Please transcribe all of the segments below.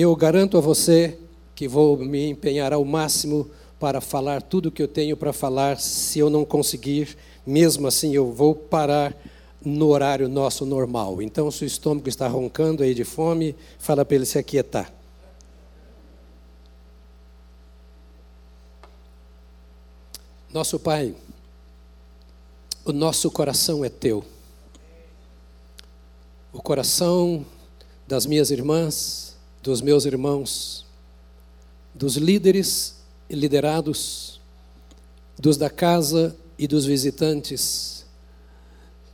Eu garanto a você que vou me empenhar ao máximo para falar tudo o que eu tenho para falar. Se eu não conseguir, mesmo assim eu vou parar no horário nosso normal. Então, se o estômago está roncando aí de fome, fala para ele se aquietar. Nosso Pai, o nosso coração é teu. O coração das minhas irmãs, dos meus irmãos, dos líderes e liderados, dos da casa e dos visitantes,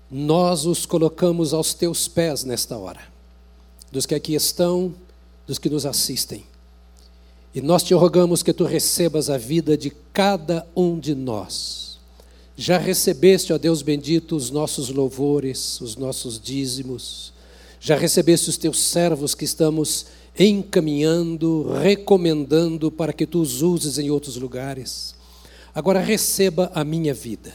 nós os colocamos aos teus pés nesta hora, dos que aqui estão, dos que nos assistem. E nós te rogamos que tu recebas a vida de cada um de nós. Já recebeste, ó Deus bendito, os nossos louvores, os nossos dízimos. Já recebeste os teus servos que estamos encaminhando, recomendando para que tu os uses em outros lugares. Agora receba a minha vida.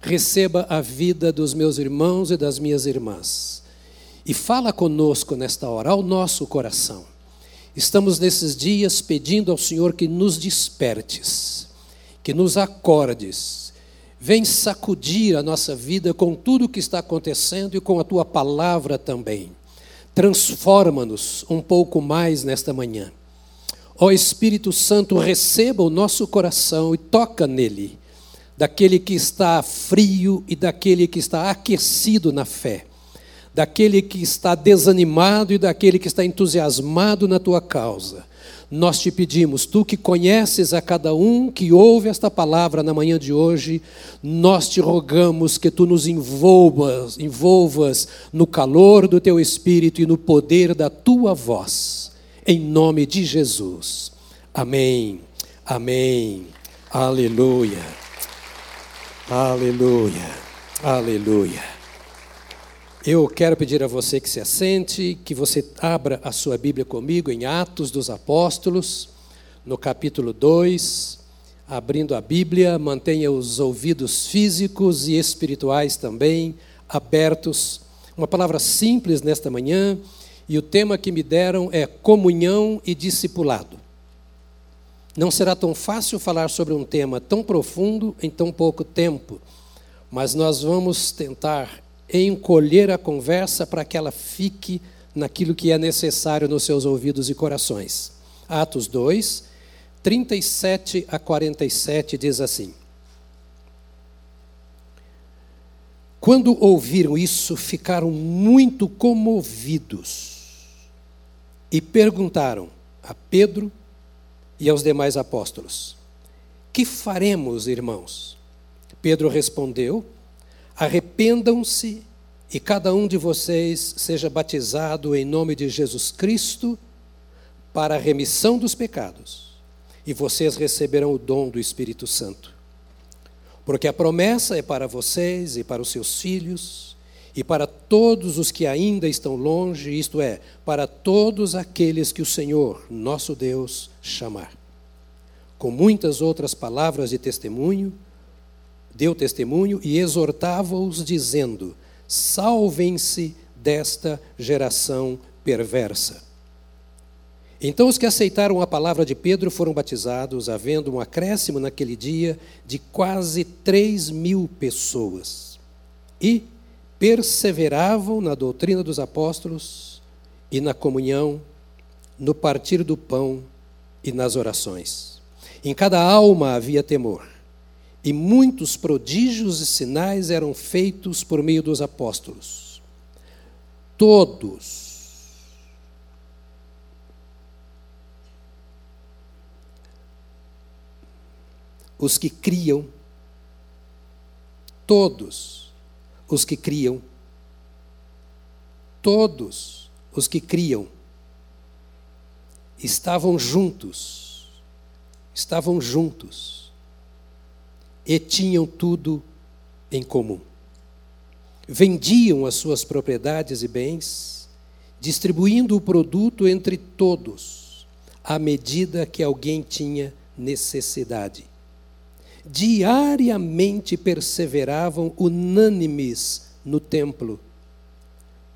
Receba a vida dos meus irmãos e das minhas irmãs. E fala conosco nesta hora, ao nosso coração. Estamos nesses dias pedindo ao Senhor que nos despertes, que nos acordes. Vem sacudir a nossa vida com tudo o que está acontecendo e com a tua palavra também. Transforma-nos um pouco mais nesta manhã. Ó Espírito Santo, receba o nosso coração e toca nele, daquele que está frio e daquele que está aquecido na fé, daquele que está desanimado e daquele que está entusiasmado na tua causa. Nós te pedimos, tu que conheces a cada um que ouve esta palavra na manhã de hoje, nós te rogamos que tu nos envolvas, envolvas no calor do teu espírito e no poder da tua voz. Em nome de Jesus. Amém. Amém. Aleluia. Aleluia. Aleluia. Eu quero pedir a você que se assente, que você abra a sua Bíblia comigo em Atos dos Apóstolos, no capítulo 2. Abrindo a Bíblia, mantenha os ouvidos físicos e espirituais também abertos. Uma palavra simples nesta manhã, e o tema que me deram é comunhão e discipulado. Não será tão fácil falar sobre um tema tão profundo em tão pouco tempo, mas nós vamos tentar encolher a conversa para que ela fique naquilo que é necessário nos seus ouvidos e corações. Atos 2, 37 a 47 diz assim: Quando ouviram isso, ficaram muito comovidos e perguntaram a Pedro e aos demais apóstolos: Que faremos, irmãos? Pedro respondeu: Arrependam-se e cada um de vocês seja batizado em nome de Jesus Cristo para a remissão dos pecados, e vocês receberão o dom do Espírito Santo. Porque a promessa é para vocês e para os seus filhos e para todos os que ainda estão longe, isto é, para todos aqueles que o Senhor, nosso Deus, chamar. Com muitas outras palavras de testemunho, deu testemunho e exortava-os, dizendo: Salvem-se desta geração perversa. Então os que aceitaram a palavra de Pedro foram batizados, havendo um acréscimo naquele dia de quase três mil pessoas. E perseveravam na doutrina dos apóstolos e na comunhão, no partir do pão e nas orações. Em cada alma havia temor e muitos prodígios e sinais eram feitos por meio dos apóstolos. Todos. Os que criam, todos. Os que criam, todos os que criam, estavam juntos, estavam juntos e tinham tudo em comum. Vendiam as suas propriedades e bens, distribuindo o produto entre todos, à medida que alguém tinha necessidade. Diariamente perseveravam unânimes no templo,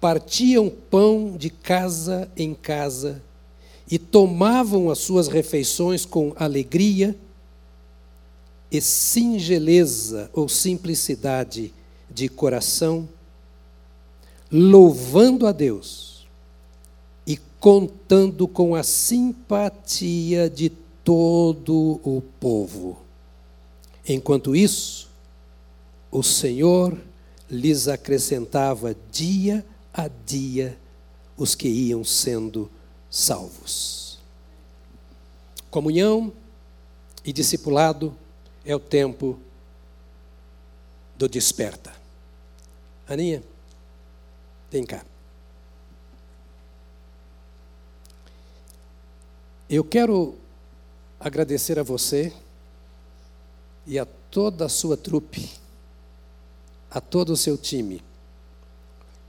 partiam pão de casa em casa e tomavam as suas refeições com alegria e singeleza ou simplicidade de coração, louvando a Deus e contando com a simpatia de todo o povo. Enquanto isso, o Senhor lhes acrescentava dia a dia os que iam sendo salvos. Comunhão e discipulado é o tempo do desperta. Aninha, vem cá. Eu quero agradecer a você e a toda a sua trupe, a todo o seu time,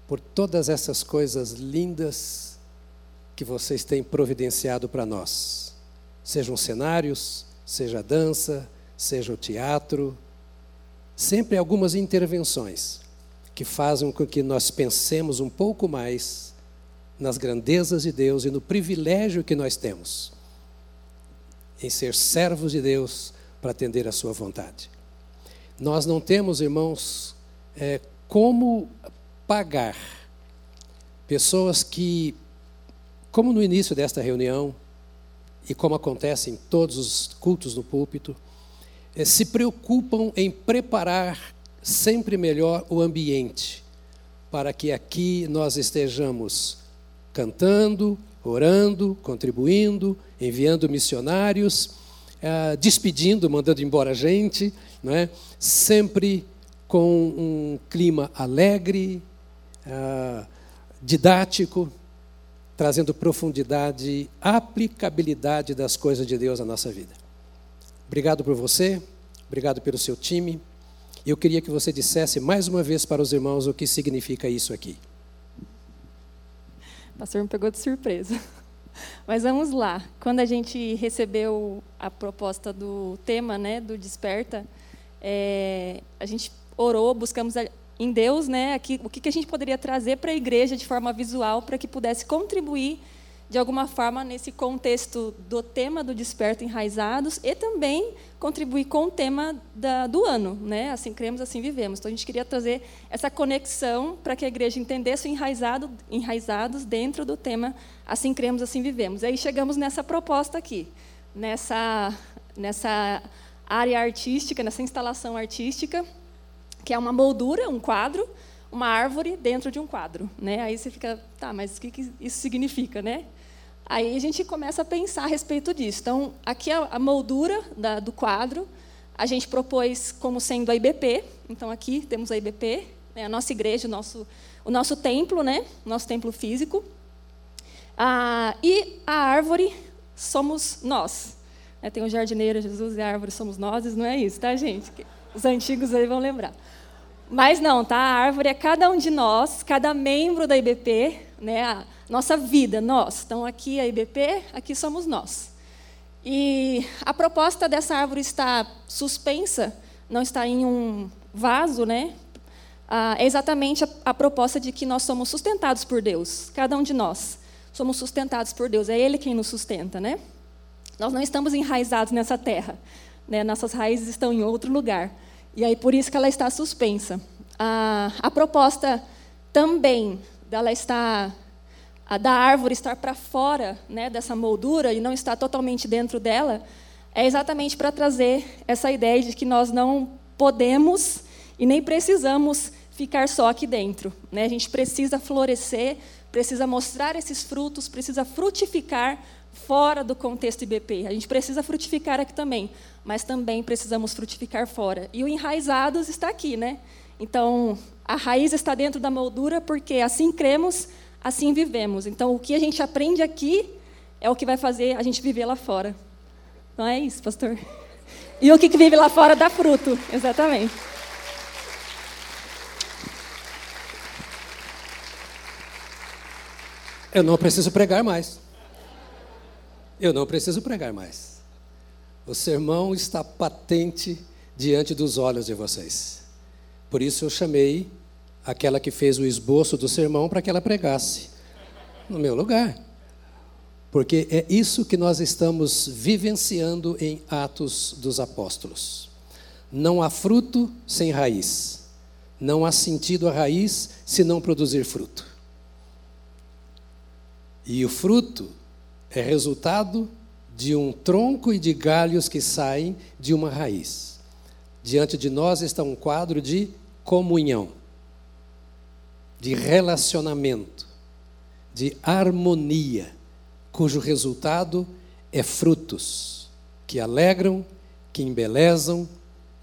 por todas essas coisas lindas que vocês têm providenciado para nós. Sejam cenários, seja dança, seja o teatro, sempre algumas intervenções que fazem com que nós pensemos um pouco mais nas grandezas de Deus e no privilégio que nós temos em ser servos de Deus para atender a Sua vontade. Nós não temos, irmãos, é, como pagar pessoas que, como no início desta reunião, e como acontece em todos os cultos no púlpito, se preocupam em preparar sempre melhor o ambiente, para que aqui nós estejamos cantando, orando, contribuindo, enviando missionários, é, despedindo, mandando embora gente, não é? sempre com um clima alegre, é, didático, trazendo profundidade, aplicabilidade das coisas de Deus à nossa vida. Obrigado por você, obrigado pelo seu time. Eu queria que você dissesse mais uma vez para os irmãos o que significa isso aqui. O pastor me pegou de surpresa. Mas vamos lá. Quando a gente recebeu a proposta do tema, né, do Desperta, é, a gente orou, buscamos em Deus, né, aqui, o que a gente poderia trazer para a igreja de forma visual para que pudesse contribuir de alguma forma, nesse contexto do tema do Desperto Enraizados e também contribuir com o tema da, do ano, né? Assim cremos, assim vivemos. Então, a gente queria trazer essa conexão para que a igreja entendesse o enraizado, enraizados dentro do tema Assim cremos, assim vivemos. E aí chegamos nessa proposta aqui, nessa, nessa área artística, nessa instalação artística, que é uma moldura, um quadro, uma árvore dentro de um quadro. Né? Aí você fica, tá, mas o que, que isso significa, né? Aí a gente começa a pensar a respeito disso. Então, aqui a, a moldura da, do quadro, a gente propôs como sendo a IBP. Então, aqui temos a IBP, né, a nossa igreja, o nosso, o nosso templo, né, nosso templo físico. Ah, e a árvore somos nós. É, tem o jardineiro, Jesus e a árvore somos nós, não é isso, tá, gente? Os antigos aí vão lembrar. Mas não, tá? A árvore é cada um de nós, cada membro da IBP, né? A, nossa vida, nós. Então, aqui a IBP, aqui somos nós. E a proposta dessa árvore está suspensa, não está em um vaso, né? Ah, é exatamente a, a proposta de que nós somos sustentados por Deus, cada um de nós. Somos sustentados por Deus, é Ele quem nos sustenta, né? Nós não estamos enraizados nessa terra, né? nossas raízes estão em outro lugar. E aí por isso que ela está suspensa. A, a proposta também dela está da árvore estar para fora né, dessa moldura e não estar totalmente dentro dela, é exatamente para trazer essa ideia de que nós não podemos e nem precisamos ficar só aqui dentro. Né? A gente precisa florescer, precisa mostrar esses frutos, precisa frutificar fora do contexto IBP. A gente precisa frutificar aqui também, mas também precisamos frutificar fora. E o enraizados está aqui, né? Então, a raiz está dentro da moldura porque assim cremos assim vivemos. Então, o que a gente aprende aqui é o que vai fazer a gente viver lá fora. Não é isso, pastor? E o que vive lá fora dá fruto, exatamente. Eu não preciso pregar mais. Eu não preciso pregar mais. O sermão está patente diante dos olhos de vocês. Por isso eu chamei aquela que fez o esboço do sermão para que ela pregasse no meu lugar. porque é isso que nós estamos vivenciando em Atos dos Apóstolos. Não há fruto sem raiz. Não há sentido a raiz se não produzir fruto. E o fruto é resultado de um tronco e de galhos que saem de uma raiz. Diante de nós está um quadro de comunhão, de relacionamento, de harmonia, cujo resultado é frutos que alegram, que embelezam,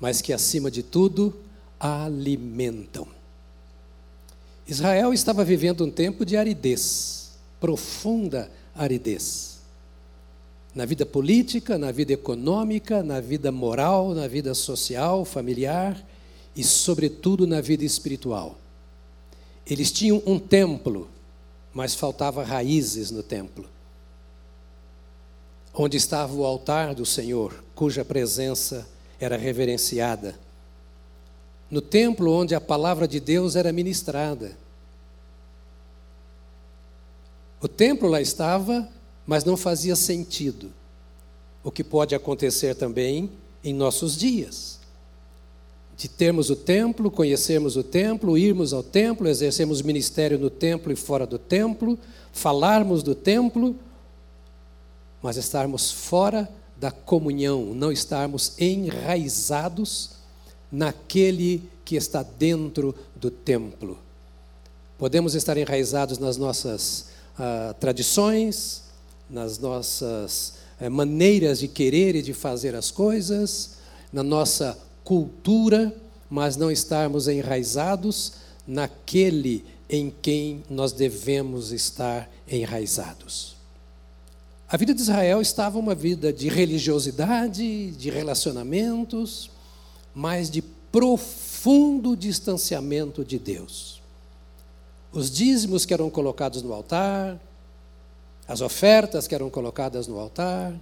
mas que, acima de tudo, alimentam. Israel estava vivendo um tempo de aridez, profunda aridez. Na vida política, na vida econômica, na vida moral, na vida social, familiar e, sobretudo, na vida espiritual. Eles tinham um templo, mas faltava raízes no templo. Onde estava o altar do Senhor, cuja presença era reverenciada. No templo onde a palavra de Deus era ministrada. O templo lá estava, mas não fazia sentido. O que pode acontecer também em nossos dias. De termos o templo, conhecermos o templo, irmos ao templo, exercermos ministério no templo e fora do templo, falarmos do templo, mas estarmos fora da comunhão, não estarmos enraizados naquele que está dentro do templo. Podemos estar enraizados nas nossas ah, tradições, nas nossas eh, maneiras de querer e de fazer as coisas, na nossa cultura, mas não estarmos enraizados naquele em quem nós devemos estar enraizados. A vida de Israel estava uma vida de religiosidade, de relacionamentos, mas de profundo distanciamento de Deus. Os dízimos que eram colocados no altar, as ofertas que eram colocadas no altar,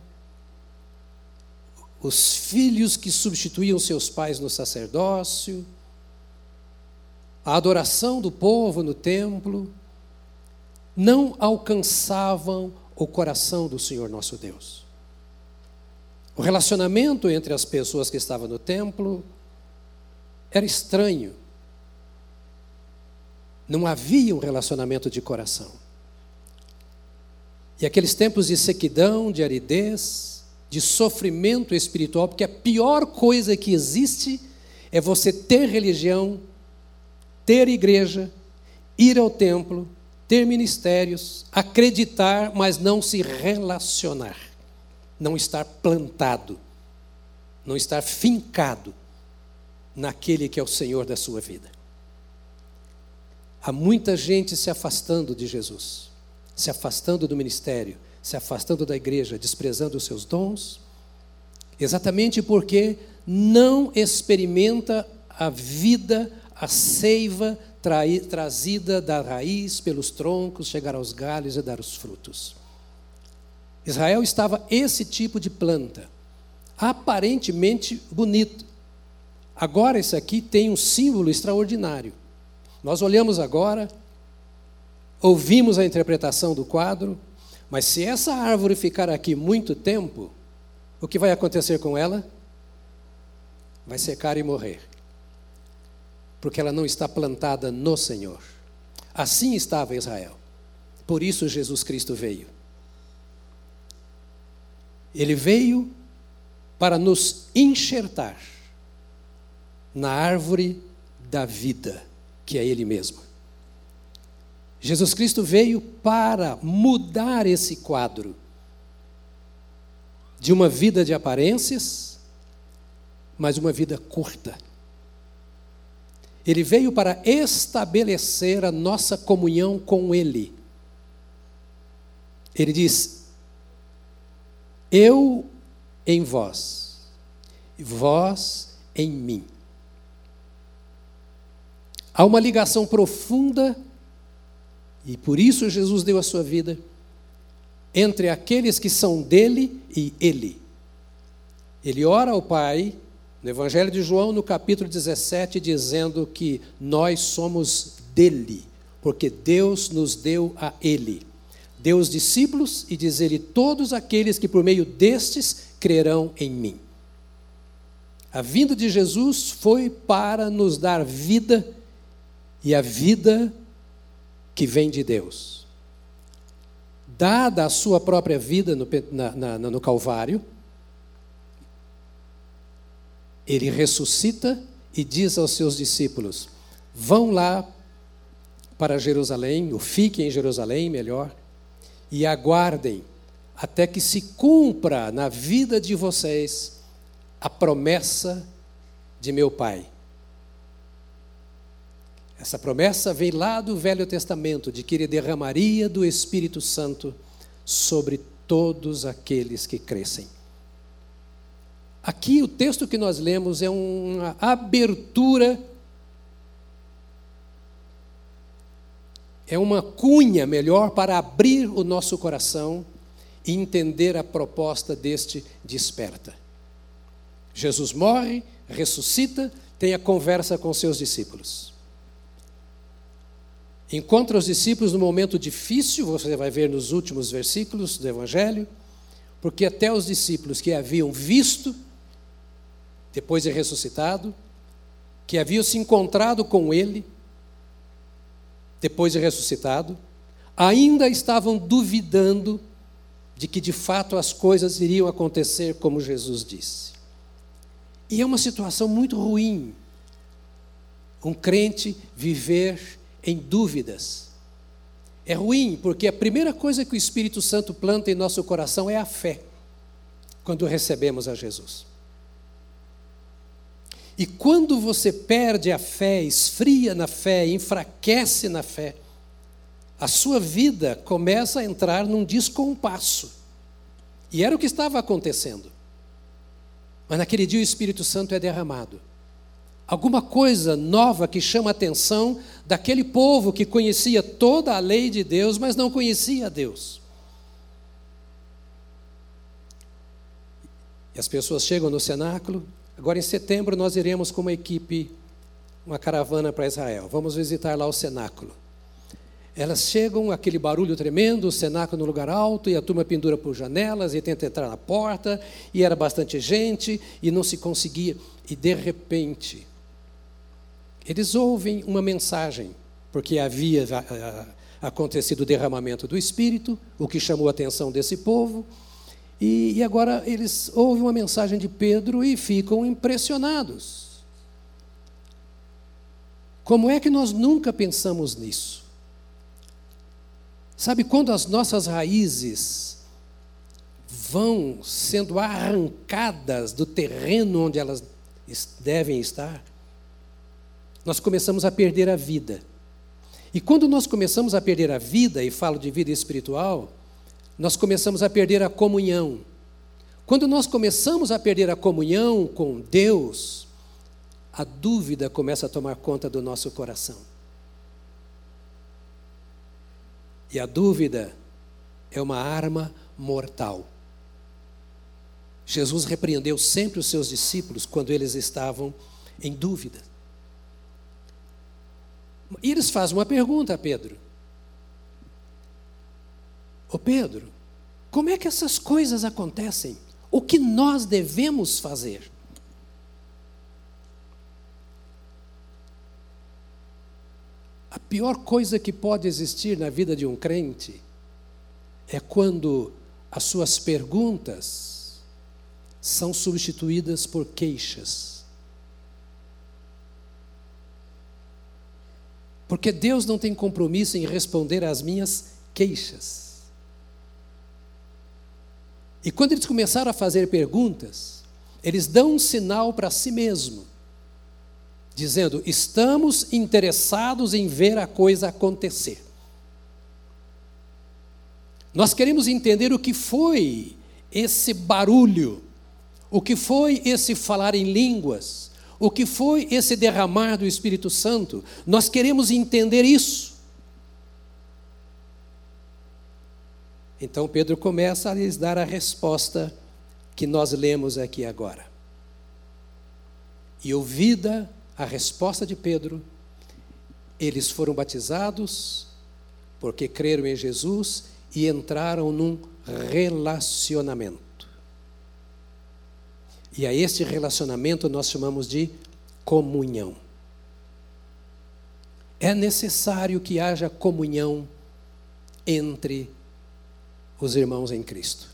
os filhos que substituíam seus pais no sacerdócio, a adoração do povo no templo, não alcançavam o coração do Senhor nosso Deus. O relacionamento entre as pessoas que estavam no templo era estranho. Não havia um relacionamento de coração. E aqueles tempos de sequidão, de aridez, de sofrimento espiritual, porque a pior coisa que existe é você ter religião, ter igreja, ir ao templo, ter ministérios, acreditar, mas não se relacionar, não estar plantado, não estar fincado naquele que é o Senhor da sua vida. Há muita gente se afastando de Jesus, se afastando do ministério, se afastando da igreja, desprezando os seus dons, exatamente porque não experimenta a vida, a seiva trazida da raiz pelos troncos, chegar aos galhos e dar os frutos. Israel estava esse tipo de planta, aparentemente bonito. Agora, esse aqui tem um símbolo extraordinário. Nós olhamos agora, ouvimos a interpretação do quadro, mas se essa árvore ficar aqui muito tempo, o que vai acontecer com ela? Vai secar e morrer porque ela não está plantada no Senhor. Assim estava Israel. Por isso Jesus Cristo veio. Ele veio para nos enxertar na árvore da vida, que é Ele mesmo. Jesus Cristo veio para mudar esse quadro de uma vida de aparências, mas uma vida curta ele veio para estabelecer a nossa comunhão com Ele. Ele diz: Eu em vós, vós em mim. Há uma ligação profunda, e por isso Jesus deu a sua vida, entre aqueles que são dele e Ele. Ele ora ao Pai no Evangelho de João, no capítulo 17, dizendo que nós somos dele, porque Deus nos deu a ele. deu os discípulos e diz ele: todos aqueles que por meio destes crerão em mim. A vinda de Jesus foi para nos dar vida e a vida que vem de Deus. Dada a sua própria vida no, na, na, no Calvário, ele ressuscita e diz aos seus discípulos: vão lá para Jerusalém, ou fiquem em Jerusalém, melhor, e aguardem até que se cumpra na vida de vocês a promessa de meu Pai. Essa promessa vem lá do Velho Testamento, de que ele derramaria do Espírito Santo sobre todos aqueles que crescem. Aqui o texto que nós lemos é uma abertura, é uma cunha melhor para abrir o nosso coração e entender a proposta deste desperta. Jesus morre, ressuscita, tem a conversa com seus discípulos. Encontra os discípulos no momento difícil, você vai ver nos últimos versículos do Evangelho, porque até os discípulos que haviam visto depois de ressuscitado, que haviam se encontrado com ele, depois de ressuscitado, ainda estavam duvidando de que de fato as coisas iriam acontecer como Jesus disse. E é uma situação muito ruim um crente viver em dúvidas. É ruim porque a primeira coisa que o Espírito Santo planta em nosso coração é a fé, quando recebemos a Jesus. E quando você perde a fé, esfria na fé, enfraquece na fé, a sua vida começa a entrar num descompasso. E era o que estava acontecendo. Mas naquele dia o Espírito Santo é derramado. Alguma coisa nova que chama a atenção daquele povo que conhecia toda a lei de Deus, mas não conhecia Deus. E as pessoas chegam no cenáculo Agora, em setembro, nós iremos com uma equipe, uma caravana para Israel. Vamos visitar lá o cenáculo. Elas chegam, aquele barulho tremendo, o cenáculo no lugar alto, e a turma pendura por janelas e tenta entrar na porta, e era bastante gente, e não se conseguia. E de repente, eles ouvem uma mensagem, porque havia acontecido o derramamento do Espírito, o que chamou a atenção desse povo, e, e agora eles ouvem uma mensagem de Pedro e ficam impressionados. Como é que nós nunca pensamos nisso? Sabe quando as nossas raízes vão sendo arrancadas do terreno onde elas devem estar? Nós começamos a perder a vida. E quando nós começamos a perder a vida, e falo de vida espiritual, nós começamos a perder a comunhão. Quando nós começamos a perder a comunhão com Deus, a dúvida começa a tomar conta do nosso coração. E a dúvida é uma arma mortal. Jesus repreendeu sempre os seus discípulos quando eles estavam em dúvida. E eles fazem uma pergunta a Pedro: Ô Pedro, como é que essas coisas acontecem? O que nós devemos fazer? A pior coisa que pode existir na vida de um crente é quando as suas perguntas são substituídas por queixas. Porque Deus não tem compromisso em responder às minhas queixas. E quando eles começaram a fazer perguntas, eles dão um sinal para si mesmo, dizendo: estamos interessados em ver a coisa acontecer. Nós queremos entender o que foi esse barulho, o que foi esse falar em línguas, o que foi esse derramar do Espírito Santo. Nós queremos entender isso. Então Pedro começa a lhes dar a resposta que nós lemos aqui agora. E ouvida a resposta de Pedro, eles foram batizados porque creram em Jesus e entraram num relacionamento. E a este relacionamento nós chamamos de comunhão. É necessário que haja comunhão entre os irmãos em Cristo.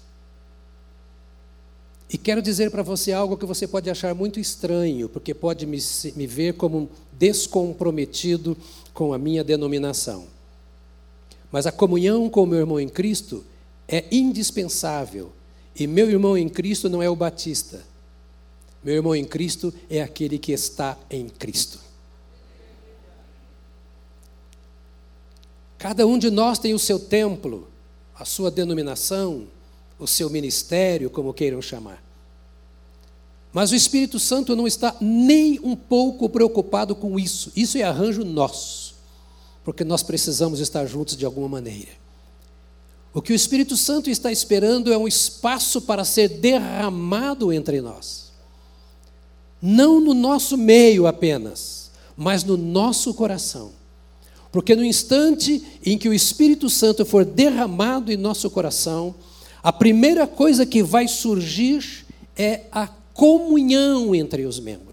E quero dizer para você algo que você pode achar muito estranho, porque pode me, me ver como descomprometido com a minha denominação. Mas a comunhão com o meu irmão em Cristo é indispensável. E meu irmão em Cristo não é o batista. Meu irmão em Cristo é aquele que está em Cristo. Cada um de nós tem o seu templo, a sua denominação, o seu ministério, como queiram chamar. Mas o Espírito Santo não está nem um pouco preocupado com isso. Isso é arranjo nosso, porque nós precisamos estar juntos de alguma maneira. O que o Espírito Santo está esperando é um espaço para ser derramado entre nós. Não no nosso meio apenas, mas no nosso coração. Porque no instante em que o Espírito Santo for derramado em nosso coração, a primeira coisa que vai surgir é a comunhão entre os membros.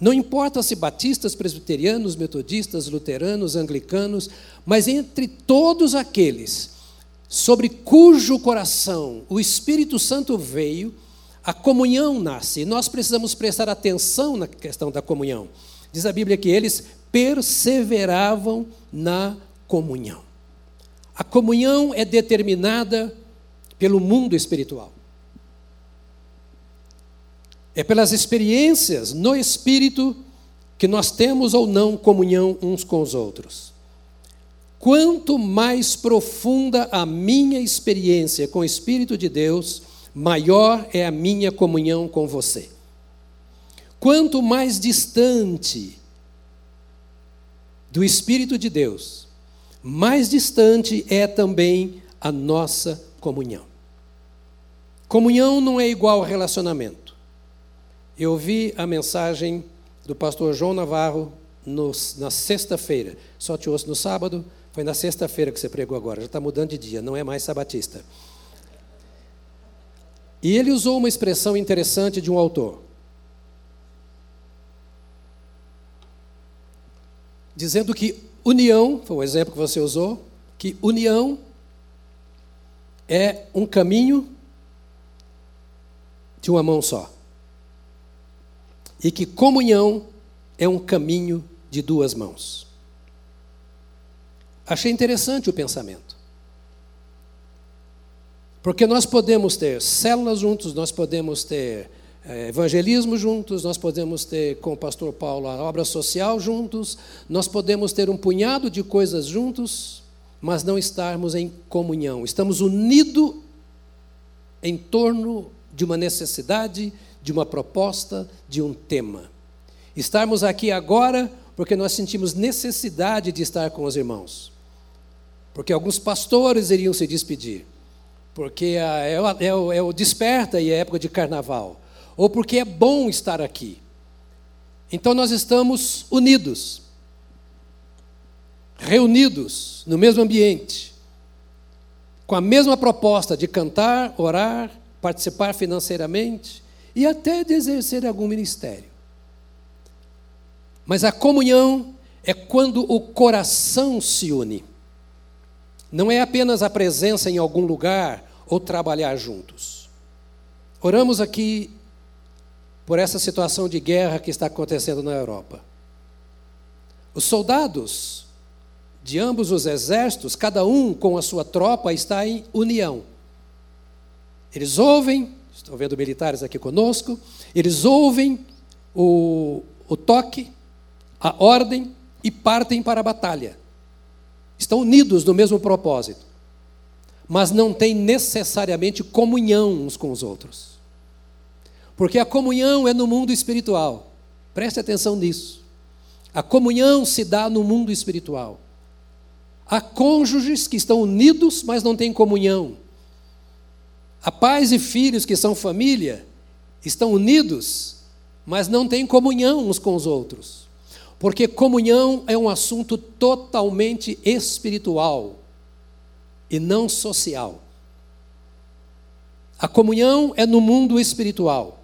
Não importa se batistas, presbiterianos, metodistas, luteranos, anglicanos, mas entre todos aqueles sobre cujo coração o Espírito Santo veio, a comunhão nasce. Nós precisamos prestar atenção na questão da comunhão. Diz a Bíblia que eles perseveravam na comunhão. A comunhão é determinada pelo mundo espiritual. É pelas experiências no espírito que nós temos ou não comunhão uns com os outros. Quanto mais profunda a minha experiência com o Espírito de Deus, maior é a minha comunhão com você. Quanto mais distante do Espírito de Deus, mais distante é também a nossa comunhão. Comunhão não é igual a relacionamento. Eu ouvi a mensagem do pastor João Navarro no, na sexta-feira. Só te ouço no sábado, foi na sexta-feira que você pregou agora, já está mudando de dia, não é mais sabatista. E ele usou uma expressão interessante de um autor. Dizendo que união, foi o exemplo que você usou, que união é um caminho de uma mão só. E que comunhão é um caminho de duas mãos. Achei interessante o pensamento. Porque nós podemos ter células juntos, nós podemos ter é, evangelismo juntos, nós podemos ter com o pastor Paulo a obra social juntos, nós podemos ter um punhado de coisas juntos, mas não estarmos em comunhão. Estamos unidos em torno de uma necessidade, de uma proposta, de um tema. Estarmos aqui agora porque nós sentimos necessidade de estar com os irmãos. Porque alguns pastores iriam se despedir. Porque é, é, o, é o desperta e é época de carnaval. Ou porque é bom estar aqui. Então nós estamos unidos reunidos no mesmo ambiente, com a mesma proposta de cantar, orar, participar financeiramente e até de exercer algum ministério. Mas a comunhão é quando o coração se une. Não é apenas a presença em algum lugar ou trabalhar juntos. Oramos aqui por essa situação de guerra que está acontecendo na Europa. Os soldados de ambos os exércitos, cada um com a sua tropa, está em união. Eles ouvem, estou vendo militares aqui conosco, eles ouvem o, o toque, a ordem e partem para a batalha. Estão unidos no mesmo propósito, mas não têm necessariamente comunhão uns com os outros. Porque a comunhão é no mundo espiritual. Preste atenção nisso. A comunhão se dá no mundo espiritual. Há cônjuges que estão unidos, mas não têm comunhão. Há pais e filhos que são família, estão unidos, mas não têm comunhão uns com os outros. Porque comunhão é um assunto totalmente espiritual. e não social. A comunhão é no mundo espiritual.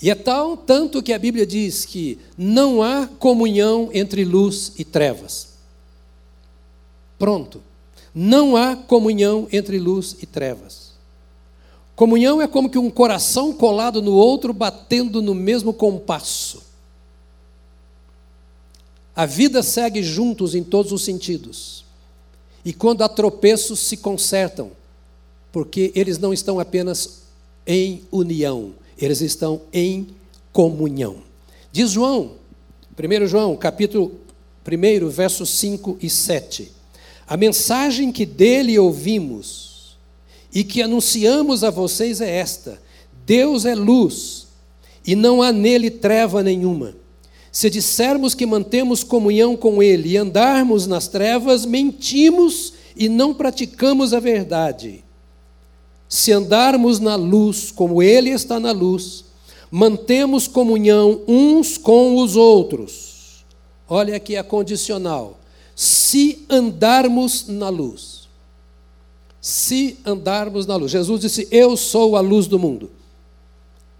E é tal tanto que a Bíblia diz que não há comunhão entre luz e trevas. Pronto. Não há comunhão entre luz e trevas. Comunhão é como que um coração colado no outro, batendo no mesmo compasso. A vida segue juntos em todos os sentidos. E quando há tropeços, se consertam, porque eles não estão apenas em união, eles estão em comunhão. Diz João, 1 João, capítulo 1, versos 5 e 7. A mensagem que dele ouvimos e que anunciamos a vocês é esta: Deus é luz e não há nele treva nenhuma. Se dissermos que mantemos comunhão com Ele e andarmos nas trevas, mentimos e não praticamos a verdade. Se andarmos na luz, como Ele está na luz, mantemos comunhão uns com os outros. Olha aqui a condicional. Se andarmos na luz. Se andarmos na luz. Jesus disse: Eu sou a luz do mundo.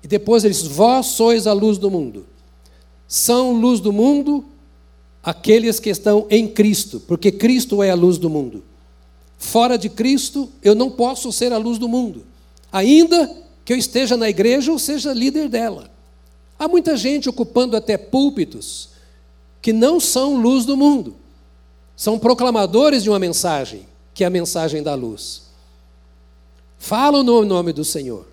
E depois ele disse: Vós sois a luz do mundo são luz do mundo aqueles que estão em Cristo, porque Cristo é a luz do mundo. Fora de Cristo, eu não posso ser a luz do mundo, ainda que eu esteja na igreja ou seja líder dela. Há muita gente ocupando até púlpitos que não são luz do mundo, são proclamadores de uma mensagem, que é a mensagem da luz. Falam no nome do Senhor.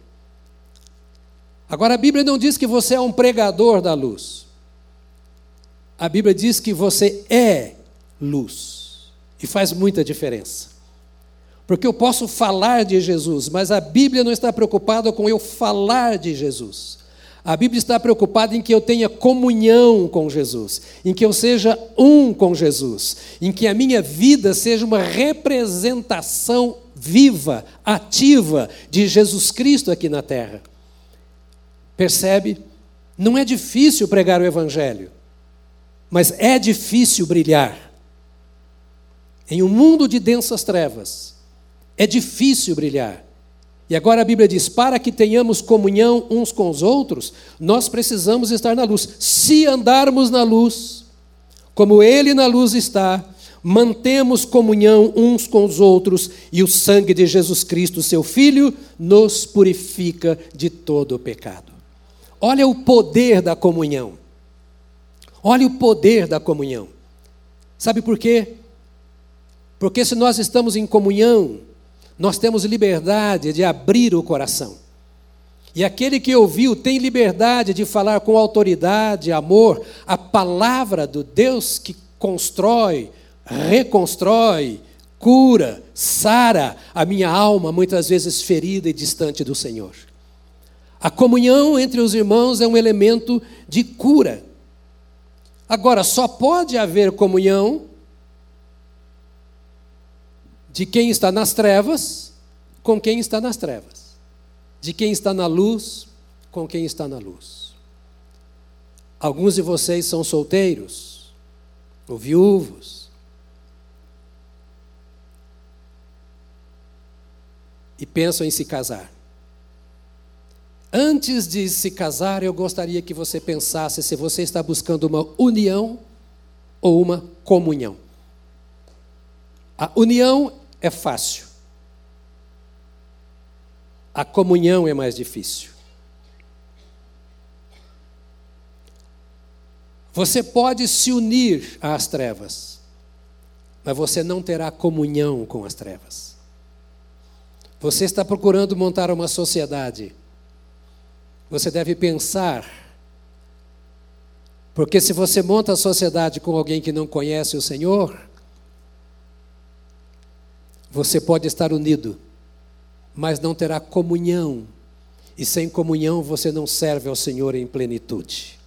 Agora, a Bíblia não diz que você é um pregador da luz a Bíblia diz que você é luz. E faz muita diferença. Porque eu posso falar de Jesus, mas a Bíblia não está preocupada com eu falar de Jesus. A Bíblia está preocupada em que eu tenha comunhão com Jesus, em que eu seja um com Jesus, em que a minha vida seja uma representação viva, ativa de Jesus Cristo aqui na terra. Percebe? Não é difícil pregar o Evangelho. Mas é difícil brilhar. Em um mundo de densas trevas, é difícil brilhar. E agora a Bíblia diz: para que tenhamos comunhão uns com os outros, nós precisamos estar na luz. Se andarmos na luz, como Ele na luz está, mantemos comunhão uns com os outros, e o sangue de Jesus Cristo, seu Filho, nos purifica de todo o pecado. Olha o poder da comunhão. Olha o poder da comunhão. Sabe por quê? Porque se nós estamos em comunhão, nós temos liberdade de abrir o coração. E aquele que ouviu tem liberdade de falar com autoridade, amor, a palavra do Deus que constrói, reconstrói, cura, sara a minha alma, muitas vezes ferida e distante do Senhor. A comunhão entre os irmãos é um elemento de cura. Agora, só pode haver comunhão de quem está nas trevas com quem está nas trevas, de quem está na luz com quem está na luz. Alguns de vocês são solteiros ou viúvos. E pensam em se casar. Antes de se casar, eu gostaria que você pensasse se você está buscando uma união ou uma comunhão. A união é fácil. A comunhão é mais difícil. Você pode se unir às trevas, mas você não terá comunhão com as trevas. Você está procurando montar uma sociedade você deve pensar. Porque se você monta a sociedade com alguém que não conhece o Senhor, você pode estar unido, mas não terá comunhão. E sem comunhão você não serve ao Senhor em plenitude.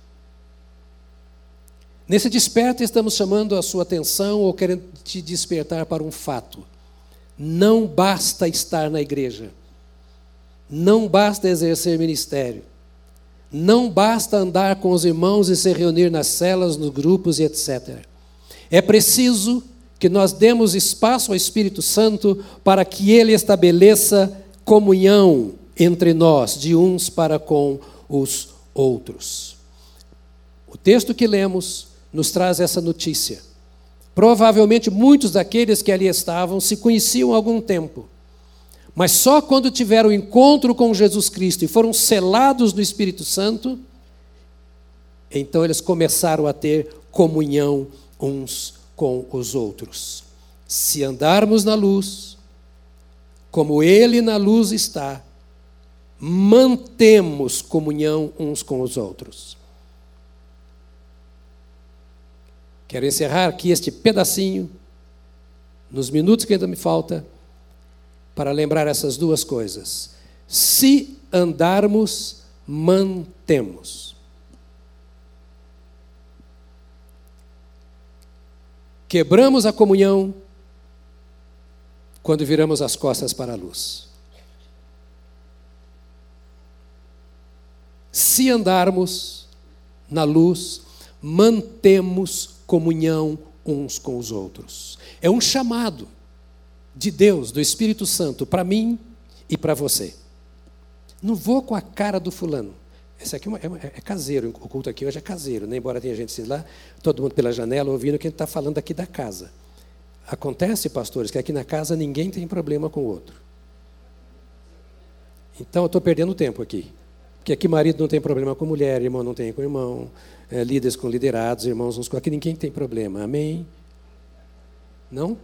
Nesse desperta, estamos chamando a sua atenção ou querendo te despertar para um fato. Não basta estar na igreja. Não basta exercer ministério. Não basta andar com os irmãos e se reunir nas celas, nos grupos e etc. É preciso que nós demos espaço ao Espírito Santo para que ele estabeleça comunhão entre nós, de uns para com os outros. O texto que lemos nos traz essa notícia. Provavelmente muitos daqueles que ali estavam se conheciam há algum tempo, mas só quando tiveram encontro com Jesus Cristo e foram selados do Espírito Santo, então eles começaram a ter comunhão uns com os outros. Se andarmos na luz, como Ele na luz está, mantemos comunhão uns com os outros. Quero encerrar aqui este pedacinho, nos minutos que ainda me falta, para lembrar essas duas coisas. Se andarmos, mantemos. Quebramos a comunhão quando viramos as costas para a luz. Se andarmos na luz, mantemos comunhão uns com os outros. É um chamado de Deus, do Espírito Santo, para mim e para você. Não vou com a cara do fulano. Esse aqui é, é, é, caseiro, o culto aqui hoje é caseiro, né? embora tenha gente lá, todo mundo pela janela ouvindo que a gente está falando aqui da casa. Acontece, pastores, que aqui na casa ninguém tem problema com o outro. Então eu estou perdendo tempo aqui. Porque aqui marido não tem problema com mulher, irmão não tem com irmão, é, líderes com liderados, irmãos uns com aqui ninguém tem problema. Amém? Não?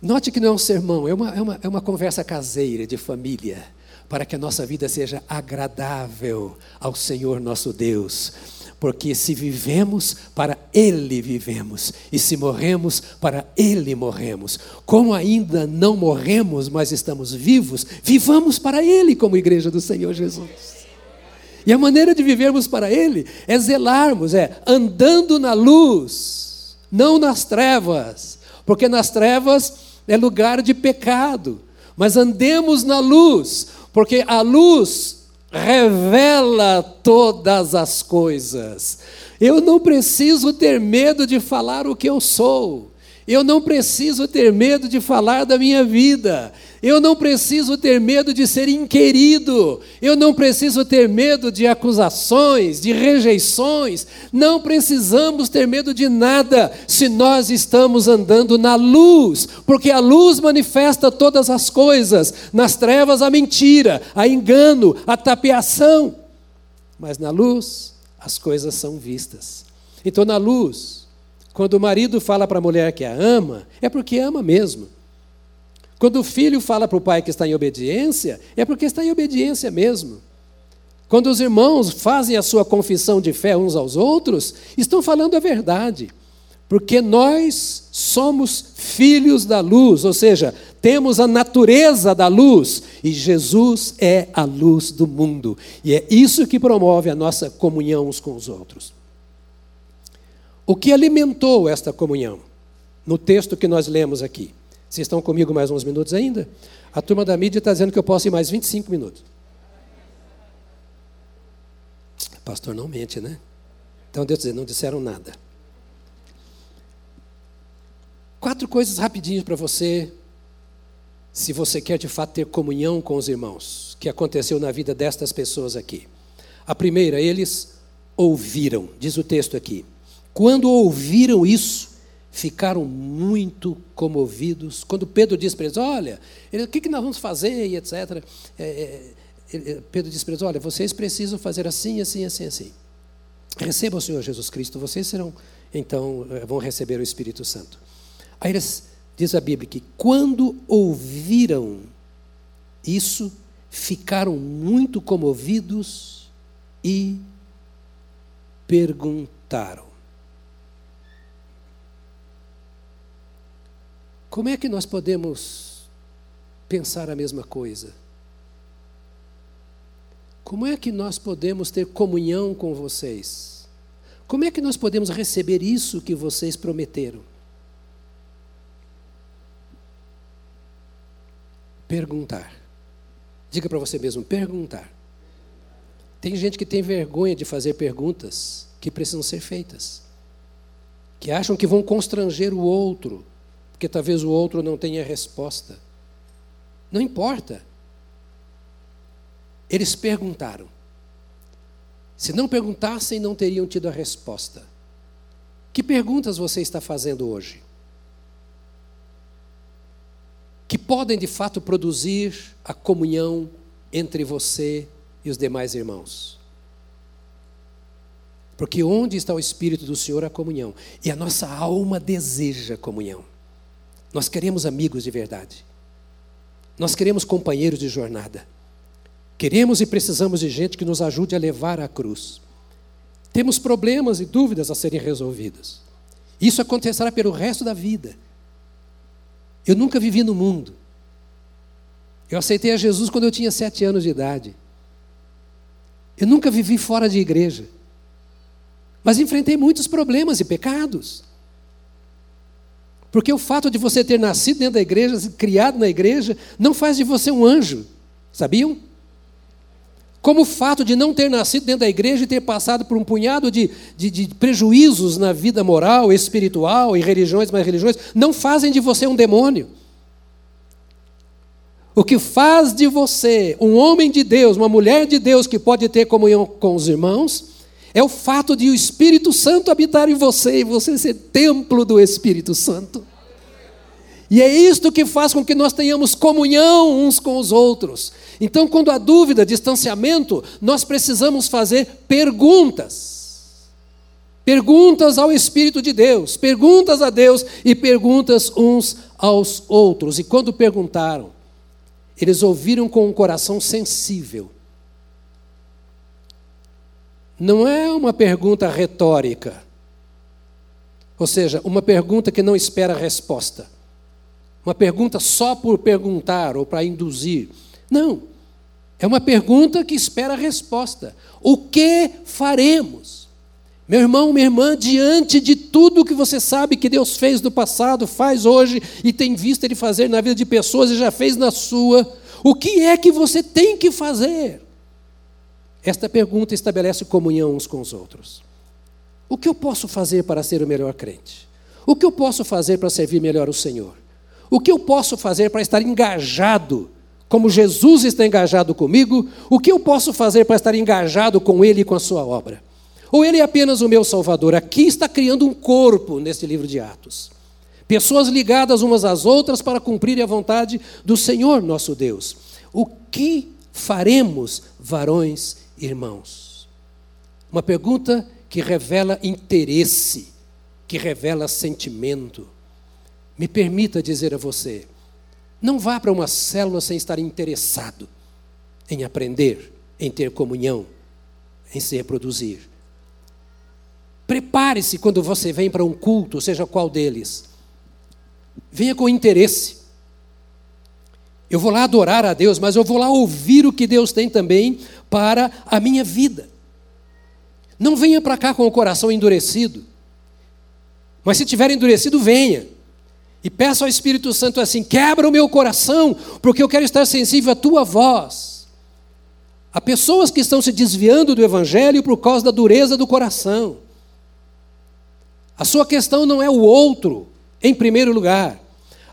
Note que não é um sermão, é uma, é, uma, é uma conversa caseira de família, para que a nossa vida seja agradável ao Senhor nosso Deus. Porque se vivemos, para Ele vivemos, e se morremos, para Ele morremos. Como ainda não morremos, mas estamos vivos, vivamos para Ele como igreja do Senhor Jesus. E a maneira de vivermos para Ele é zelarmos, é andando na luz, não nas trevas, porque nas trevas é lugar de pecado. Mas andemos na luz, porque a luz revela todas as coisas. Eu não preciso ter medo de falar o que eu sou. Eu não preciso ter medo de falar da minha vida. Eu não preciso ter medo de ser inquirido. Eu não preciso ter medo de acusações, de rejeições. Não precisamos ter medo de nada se nós estamos andando na luz, porque a luz manifesta todas as coisas. Nas trevas, a mentira, a engano, a tapeação. Mas na luz, as coisas são vistas. Então, na luz, quando o marido fala para a mulher que a ama, é porque ama mesmo. Quando o filho fala para o pai que está em obediência, é porque está em obediência mesmo. Quando os irmãos fazem a sua confissão de fé uns aos outros, estão falando a verdade. Porque nós somos filhos da luz, ou seja, temos a natureza da luz, e Jesus é a luz do mundo. E é isso que promove a nossa comunhão uns com os outros. O que alimentou esta comunhão? No texto que nós lemos aqui. Vocês estão comigo mais uns minutos ainda? A turma da mídia está dizendo que eu posso ir mais 25 minutos. Pastor não mente, né? Então Deus dizer, não disseram nada. Quatro coisas rapidinhas para você, se você quer de fato ter comunhão com os irmãos, que aconteceu na vida destas pessoas aqui. A primeira, eles ouviram, diz o texto aqui. Quando ouviram isso, ficaram muito comovidos. Quando Pedro diz para eles: Olha, o que, nós vamos fazer? e etc. É, é, Pedro diz para eles: Olha, vocês precisam fazer assim, assim, assim, assim. Recebam o Senhor Jesus Cristo, vocês serão, então, eh, vão receber o Espírito Santo. Aí eles, diz a Bíblia que quando ouviram isso, ficaram muito comovidos e perguntaram. Como é que nós podemos pensar a mesma coisa? Como é que nós podemos ter comunhão com vocês? Como é que nós podemos receber isso que vocês prometeram? Perguntar. Diga para você mesmo: perguntar. Tem gente que tem vergonha de fazer perguntas que precisam ser feitas, que acham que vão constranger o outro, porque talvez o outro não tenha resposta. Não importa. Eles perguntaram. Se não perguntassem, não teriam tido a resposta. Que perguntas você está fazendo hoje? Que podem de fato produzir a comunhão entre você e os demais irmãos. Porque onde está o Espírito do Senhor, a comunhão. E a nossa alma deseja comunhão. Nós queremos amigos de verdade. Nós queremos companheiros de jornada. Queremos e precisamos de gente que nos ajude a levar a cruz. Temos problemas e dúvidas a serem resolvidas. Isso acontecerá pelo resto da vida. Eu nunca vivi no mundo. Eu aceitei a Jesus quando eu tinha sete anos de idade. Eu nunca vivi fora de igreja. Mas enfrentei muitos problemas e pecados. Porque o fato de você ter nascido dentro da igreja, criado na igreja, não faz de você um anjo. Sabiam? Como o fato de não ter nascido dentro da igreja e ter passado por um punhado de, de, de, prejuízos na vida moral, espiritual e religiões mais religiões, não fazem de você um demônio. O que faz de você um homem de Deus, uma mulher de Deus que pode ter comunhão com os irmãos, é o fato de o Espírito Santo habitar em você e você ser templo do Espírito Santo. E é isto que faz com que nós tenhamos comunhão uns com os outros. Então, quando há dúvida, distanciamento, nós precisamos fazer perguntas. Perguntas ao Espírito de Deus, perguntas a Deus e perguntas uns aos outros. E quando perguntaram, eles ouviram com um coração sensível não é uma pergunta retórica, ou seja, uma pergunta que não espera resposta, uma pergunta só por perguntar ou para induzir. Não, é uma pergunta que espera resposta. O que faremos? Meu irmão, minha irmã, diante de tudo que você sabe que Deus fez no passado, faz hoje e tem visto Ele fazer na vida de pessoas e já fez na sua, o que é que você tem que fazer? Esta pergunta estabelece comunhão uns com os outros. O que eu posso fazer para ser o melhor crente? O que eu posso fazer para servir melhor o Senhor? O que eu posso fazer para estar engajado, como Jesus está engajado comigo? O que eu posso fazer para estar engajado com Ele e com a Sua obra? Ou Ele é apenas o meu Salvador? Aqui está criando um corpo neste livro de Atos. Pessoas ligadas umas às outras para cumprir a vontade do Senhor nosso Deus. O que faremos, varões irmãos? Uma pergunta que revela interesse, que revela sentimento. Me permita dizer a você: não vá para uma célula sem estar interessado em aprender, em ter comunhão, em se reproduzir. Prepare-se quando você vem para um culto, seja qual deles. Venha com interesse. Eu vou lá adorar a Deus, mas eu vou lá ouvir o que Deus tem também para a minha vida. Não venha para cá com o coração endurecido. Mas se tiver endurecido, venha. E peça ao Espírito Santo assim: quebra o meu coração, porque eu quero estar sensível à tua voz. Há pessoas que estão se desviando do Evangelho por causa da dureza do coração. A sua questão não é o outro, em primeiro lugar.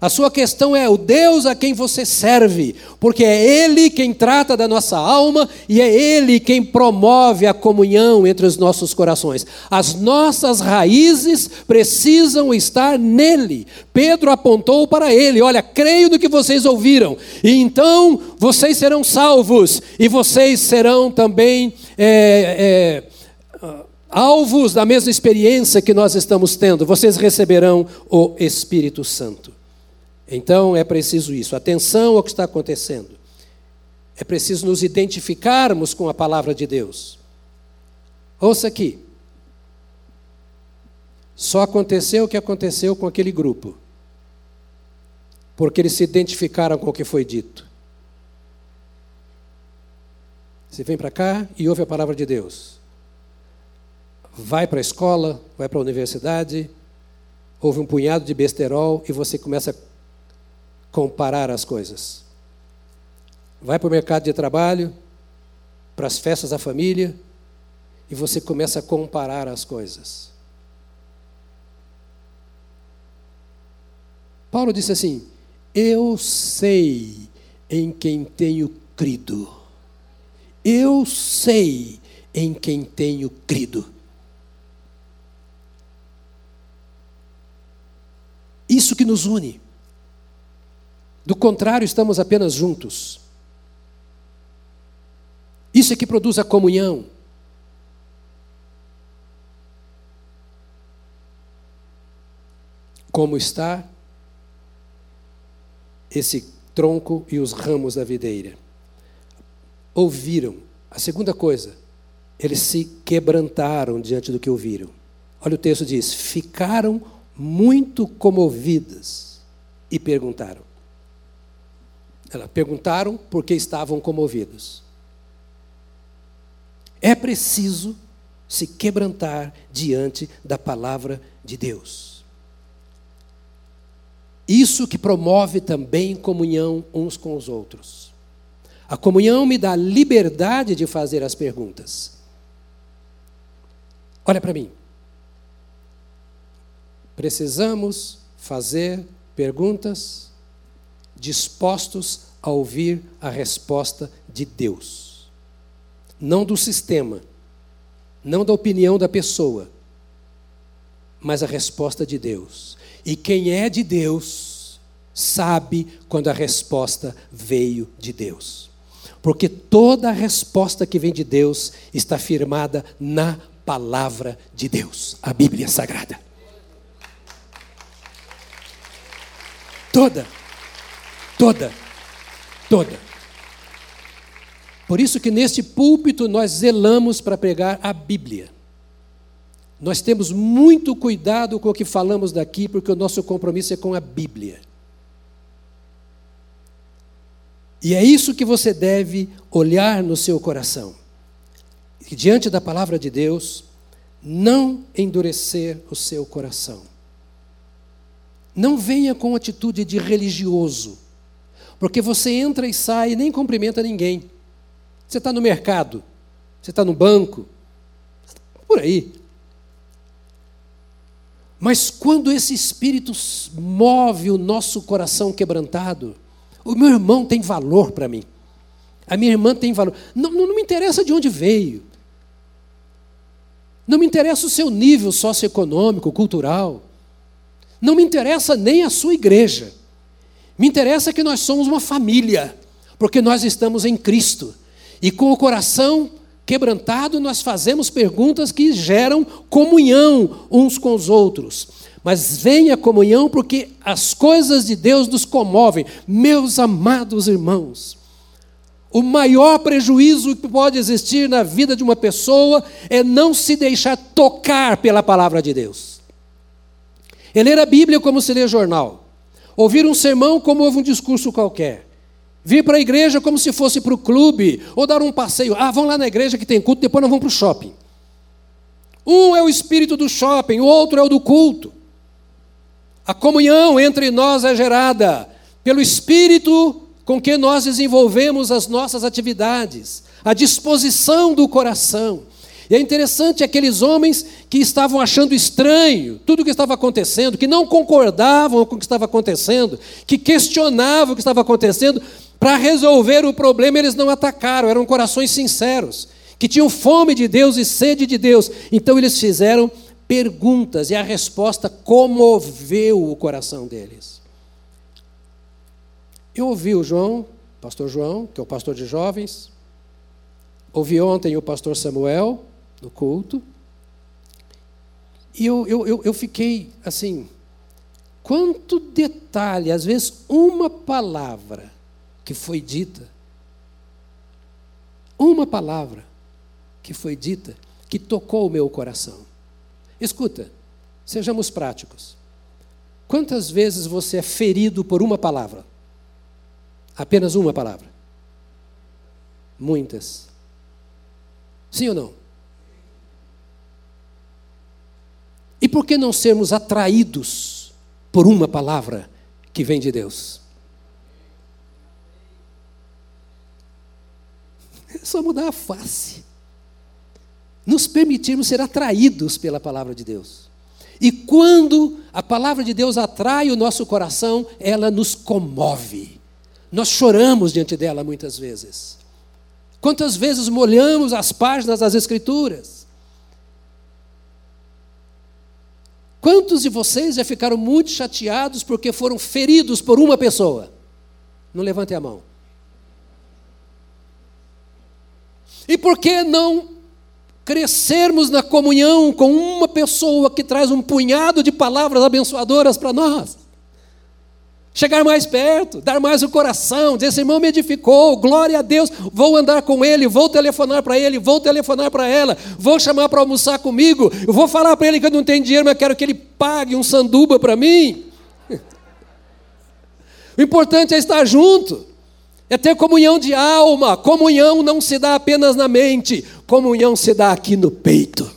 A sua questão é o Deus a quem você serve, porque é Ele quem trata da nossa alma e é Ele quem promove a comunhão entre os nossos corações. As nossas raízes precisam estar nele. Pedro apontou para ele: Olha, creio no que vocês ouviram, e então vocês serão salvos, e vocês serão também. É, é, alvos da mesma experiência que nós estamos tendo, vocês receberão o Espírito Santo. Então é preciso isso, atenção ao que está acontecendo. É preciso nos identificarmos com a palavra de Deus. Ouça aqui. Só aconteceu o que aconteceu com aquele grupo, porque eles se identificaram com o que foi dito. Você vem para cá e ouve a palavra de Deus. Vai para a escola, vai para a universidade, ouve um punhado de besterol e você começa a comparar as coisas. Vai para o mercado de trabalho, para as festas da família e você começa a comparar as coisas. Paulo disse assim: Eu sei em quem tenho crido. Eu sei em quem tenho crido. Isso que nos une. Do contrário, estamos apenas juntos. Isso é que produz a comunhão. Como está esse tronco e os ramos da videira? Ouviram. A segunda coisa, eles se quebrantaram diante do que ouviram. Olha o texto diz: ficaram muito comovidas e perguntaram. Ela perguntaram porque estavam comovidos. É preciso se quebrantar diante da palavra de Deus. Isso que promove também comunhão uns com os outros. A comunhão me dá liberdade de fazer as perguntas. Olha para mim. Precisamos fazer perguntas dispostos a ouvir a resposta de Deus. Não do sistema, não da opinião da pessoa, mas a resposta de Deus. E quem é de Deus sabe quando a resposta veio de Deus. Porque toda a resposta que vem de Deus está firmada na palavra de Deus, a Bíblia Sagrada. Toda, toda, toda. Por isso que neste púlpito nós zelamos para pregar a Bíblia. Nós temos muito cuidado com o que falamos daqui, porque o nosso compromisso é com a Bíblia. E é isso que você deve olhar no seu coração e diante da palavra de Deus, não endurecer o seu coração. Não venha com atitude de religioso, porque você entra e sai e nem cumprimenta ninguém. Você está no mercado, você está no banco, por aí. Mas quando esse espírito move o nosso coração quebrantado, o meu irmão tem valor para mim. A minha irmã tem valor. Não, não, não me interessa de onde veio. Não me interessa o seu nível socioeconômico, cultural. Não me interessa nem a sua igreja. Me interessa que nós somos uma família, porque nós estamos em Cristo. E com o coração quebrantado, nós fazemos perguntas que geram comunhão uns com os outros. Mas vem a comunhão porque as coisas de Deus nos comovem, meus amados irmãos. O maior prejuízo que pode existir na vida de uma pessoa é não se deixar tocar pela palavra de Deus. É ler a Bíblia como se lê jornal. Ouvir um sermão como ouve um discurso qualquer. Vir para a igreja como se fosse para o clube, ou dar um passeio. Ah, vão lá na igreja que tem culto, depois nós vamos para o shopping. Um é o espírito do shopping, o outro é o do culto. A comunhão entre nós é gerada pelo espírito com que nós desenvolvemos as nossas atividades, a disposição do coração. E é interessante aqueles homens que estavam achando estranho tudo o que estava acontecendo, que não concordavam com o que estava acontecendo, que questionavam o que estava acontecendo, para resolver o problema eles não atacaram, eram corações sinceros, que tinham fome de Deus e sede de Deus. Então eles fizeram perguntas e a resposta comoveu o coração deles. Eu ouvi o João, pastor João, que é o pastor de jovens, ouvi ontem o pastor Samuel, no culto, e eu, eu, eu, eu fiquei assim, quanto detalhe, às vezes uma palavra que foi dita, uma palavra que foi dita, que tocou o meu coração. Escuta, sejamos práticos. Quantas vezes você é ferido por uma palavra? Apenas uma palavra. Muitas. Sim ou não? Por que não sermos atraídos por uma palavra que vem de Deus? É só mudar a face. Nos permitirmos ser atraídos pela palavra de Deus. E quando a palavra de Deus atrai o nosso coração, ela nos comove. Nós choramos diante dela muitas vezes. Quantas vezes molhamos as páginas das Escrituras? Quantos de vocês já ficaram muito chateados porque foram feridos por uma pessoa? Não levante a mão. E por que não crescermos na comunhão com uma pessoa que traz um punhado de palavras abençoadoras para nós? Chegar mais perto, dar mais o coração, dizer: esse irmão me edificou, glória a Deus, vou andar com ele, vou telefonar para ele, vou telefonar para ela, vou chamar para almoçar comigo, vou falar para ele que eu não tenho dinheiro, mas quero que ele pague um sanduba para mim. O importante é estar junto, é ter comunhão de alma. Comunhão não se dá apenas na mente, comunhão se dá aqui no peito.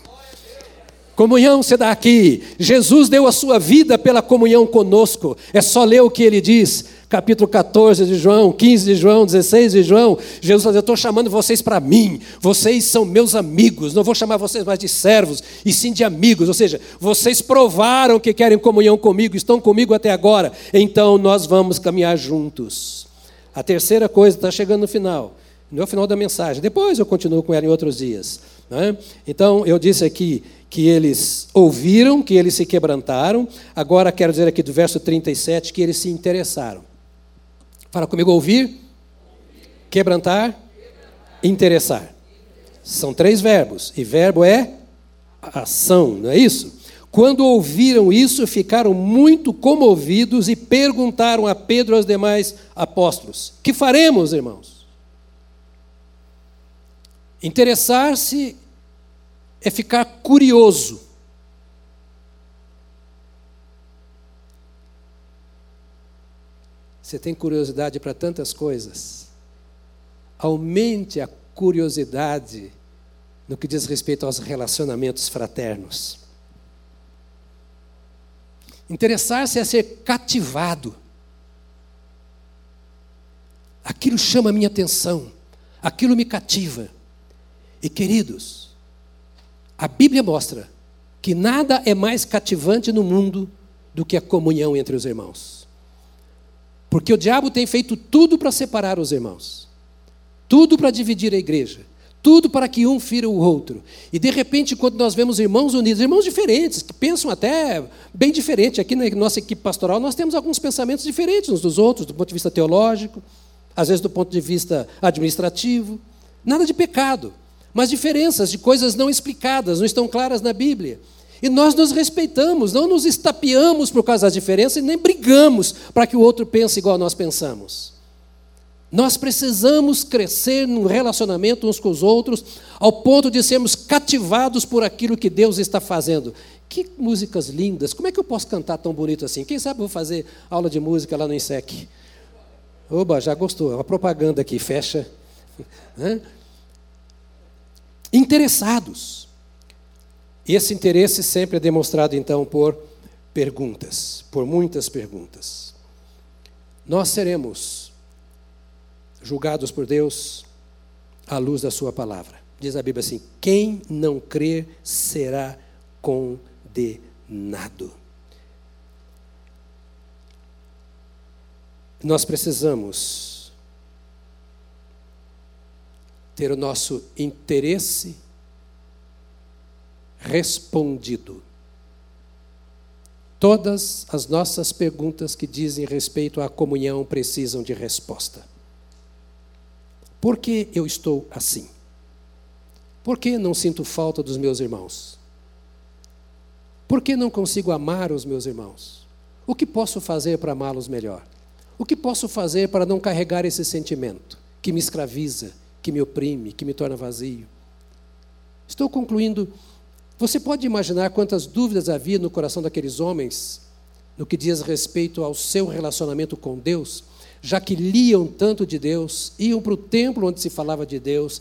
Comunhão se dá aqui. Jesus deu a sua vida pela comunhão conosco. É só ler o que ele diz. Capítulo 14 de João, 15 de João, 16 de João. Jesus diz: Eu estou chamando vocês para mim. Vocês são meus amigos. Não vou chamar vocês mais de servos, e sim de amigos. Ou seja, vocês provaram que querem comunhão comigo, estão comigo até agora. Então nós vamos caminhar juntos. A terceira coisa está chegando no final. No final da mensagem. Depois eu continuo com ela em outros dias. Né? Então, eu disse aqui que eles ouviram, que eles se quebrantaram. Agora quero dizer aqui do verso 37 que eles se interessaram. Fala comigo, ouvir, quebrantar, interessar. São três verbos, e verbo é ação, não é isso? Quando ouviram isso, ficaram muito comovidos e perguntaram a Pedro e aos demais apóstolos: Que faremos, irmãos? Interessar-se é ficar curioso. Você tem curiosidade para tantas coisas. Aumente a curiosidade no que diz respeito aos relacionamentos fraternos. Interessar-se é ser cativado. Aquilo chama a minha atenção, aquilo me cativa. E queridos, a Bíblia mostra que nada é mais cativante no mundo do que a comunhão entre os irmãos. Porque o diabo tem feito tudo para separar os irmãos, tudo para dividir a igreja, tudo para que um fira o outro. E de repente, quando nós vemos irmãos unidos, irmãos diferentes, que pensam até bem diferente, aqui na nossa equipe pastoral nós temos alguns pensamentos diferentes uns dos outros, do ponto de vista teológico, às vezes do ponto de vista administrativo, nada de pecado mas diferenças de coisas não explicadas, não estão claras na Bíblia. E nós nos respeitamos, não nos estapeamos por causa das diferenças e nem brigamos para que o outro pense igual nós pensamos. Nós precisamos crescer num relacionamento uns com os outros, ao ponto de sermos cativados por aquilo que Deus está fazendo. Que músicas lindas! Como é que eu posso cantar tão bonito assim? Quem sabe eu vou fazer aula de música lá no INSEC? Oba, já gostou. A propaganda aqui, fecha interessados. Esse interesse sempre é demonstrado, então, por perguntas, por muitas perguntas. Nós seremos julgados por Deus à luz da Sua palavra. Diz a Bíblia assim: quem não crer será condenado. Nós precisamos ter o nosso interesse respondido. Todas as nossas perguntas que dizem respeito à comunhão precisam de resposta. Por que eu estou assim? Por que não sinto falta dos meus irmãos? Por que não consigo amar os meus irmãos? O que posso fazer para amá-los melhor? O que posso fazer para não carregar esse sentimento que me escraviza, que me oprime, que me torna vazio. Estou concluindo. Você pode imaginar quantas dúvidas havia no coração daqueles homens no que diz respeito ao seu relacionamento com Deus, já que liam tanto de Deus, iam para o templo onde se falava de Deus,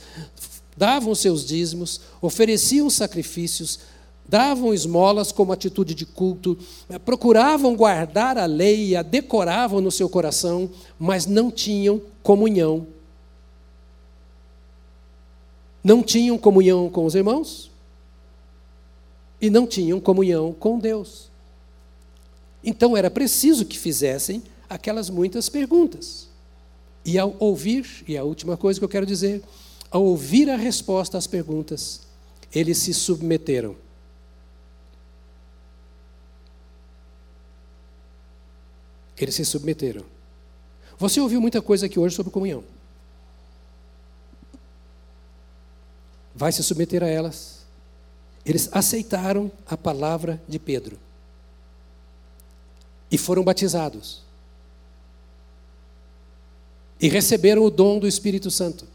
davam seus dízimos, ofereciam sacrifícios, davam esmolas como atitude de culto, procuravam guardar a lei e a decoravam no seu coração, mas não tinham comunhão não tinham comunhão com os irmãos e não tinham comunhão com Deus. Então era preciso que fizessem aquelas muitas perguntas. E ao ouvir, e a última coisa que eu quero dizer, ao ouvir a resposta às perguntas, eles se submeteram. Eles se submeteram. Você ouviu muita coisa aqui hoje sobre comunhão. Vai se submeter a elas. Eles aceitaram a palavra de Pedro e foram batizados. E receberam o dom do Espírito Santo.